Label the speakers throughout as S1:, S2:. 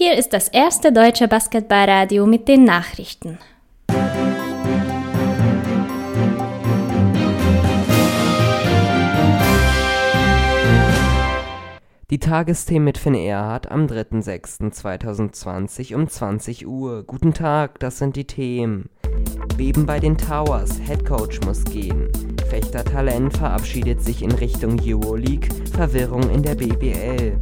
S1: Hier ist das erste deutsche Basketballradio mit den Nachrichten.
S2: Die Tagesthemen mit Finn Erhardt am 3.6.2020 um 20 Uhr. Guten Tag, das sind die Themen. Beben bei den Towers, Headcoach muss gehen. Fechter Talent verabschiedet sich in Richtung Euroleague, Verwirrung in der BBL.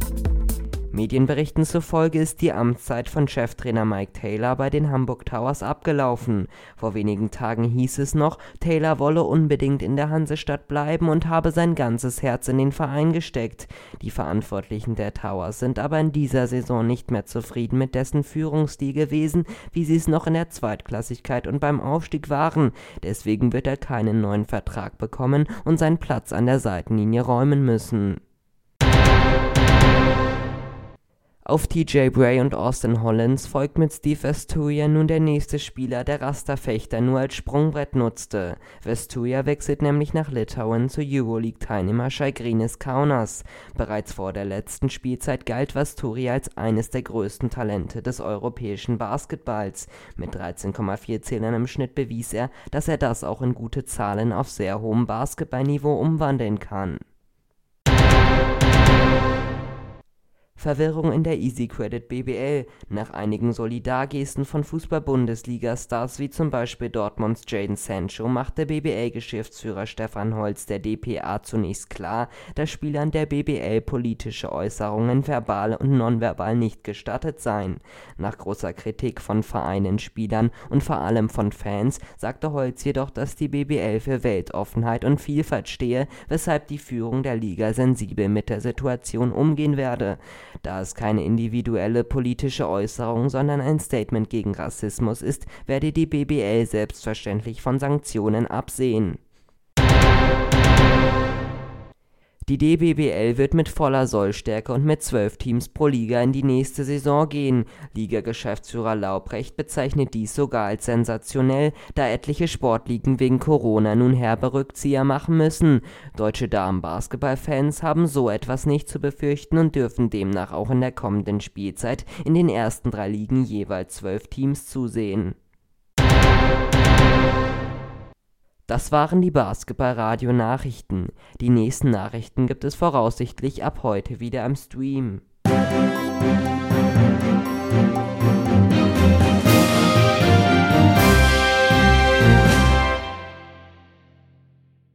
S2: Medienberichten zufolge ist die Amtszeit von Cheftrainer Mike Taylor bei den Hamburg Towers abgelaufen. Vor wenigen Tagen hieß es noch, Taylor wolle unbedingt in der Hansestadt bleiben und habe sein ganzes Herz in den Verein gesteckt. Die Verantwortlichen der Towers sind aber in dieser Saison nicht mehr zufrieden mit dessen Führungsstil gewesen, wie sie es noch in der Zweitklassigkeit und beim Aufstieg waren. Deswegen wird er keinen neuen Vertrag bekommen und seinen Platz an der Seitenlinie räumen müssen. Auf TJ Bray und Austin Hollins folgt mit Steve Vesturia nun der nächste Spieler, der Rasterfechter nur als Sprungbrett nutzte. Vesturia wechselt nämlich nach Litauen zu Euroleague-Teilnehmer Žalgiris Kaunas. Bereits vor der letzten Spielzeit galt Vesturia als eines der größten Talente des europäischen Basketballs. Mit 13,4 Zählern im Schnitt bewies er, dass er das auch in gute Zahlen auf sehr hohem Basketballniveau umwandeln kann Verwirrung in der Easy Credit BBL nach einigen Solidargesten von Fußball-Bundesliga-Stars wie zum Beispiel Dortmunds Jadon Sancho macht der BBL-Geschäftsführer Stefan Holz der dpa zunächst klar, dass Spielern der BBL politische Äußerungen verbal und nonverbal nicht gestattet seien. Nach großer Kritik von Vereinen, Spielern und vor allem von Fans sagte Holz jedoch, dass die BBL für Weltoffenheit und Vielfalt stehe, weshalb die Führung der Liga sensibel mit der Situation umgehen werde da es keine individuelle politische Äußerung, sondern ein Statement gegen Rassismus ist, werde die BBL selbstverständlich von Sanktionen absehen Die DBBL wird mit voller Sollstärke und mit zwölf Teams pro Liga in die nächste Saison gehen. Liga-Geschäftsführer Laubrecht bezeichnet dies sogar als sensationell, da etliche Sportligen wegen Corona nun herbe Rückzieher machen müssen. Deutsche Damen-Basketball-Fans haben so etwas nicht zu befürchten und dürfen demnach auch in der kommenden Spielzeit in den ersten drei Ligen jeweils zwölf Teams zusehen Das waren die Basketball-Radio-Nachrichten. Die nächsten Nachrichten gibt es voraussichtlich ab heute wieder am Stream.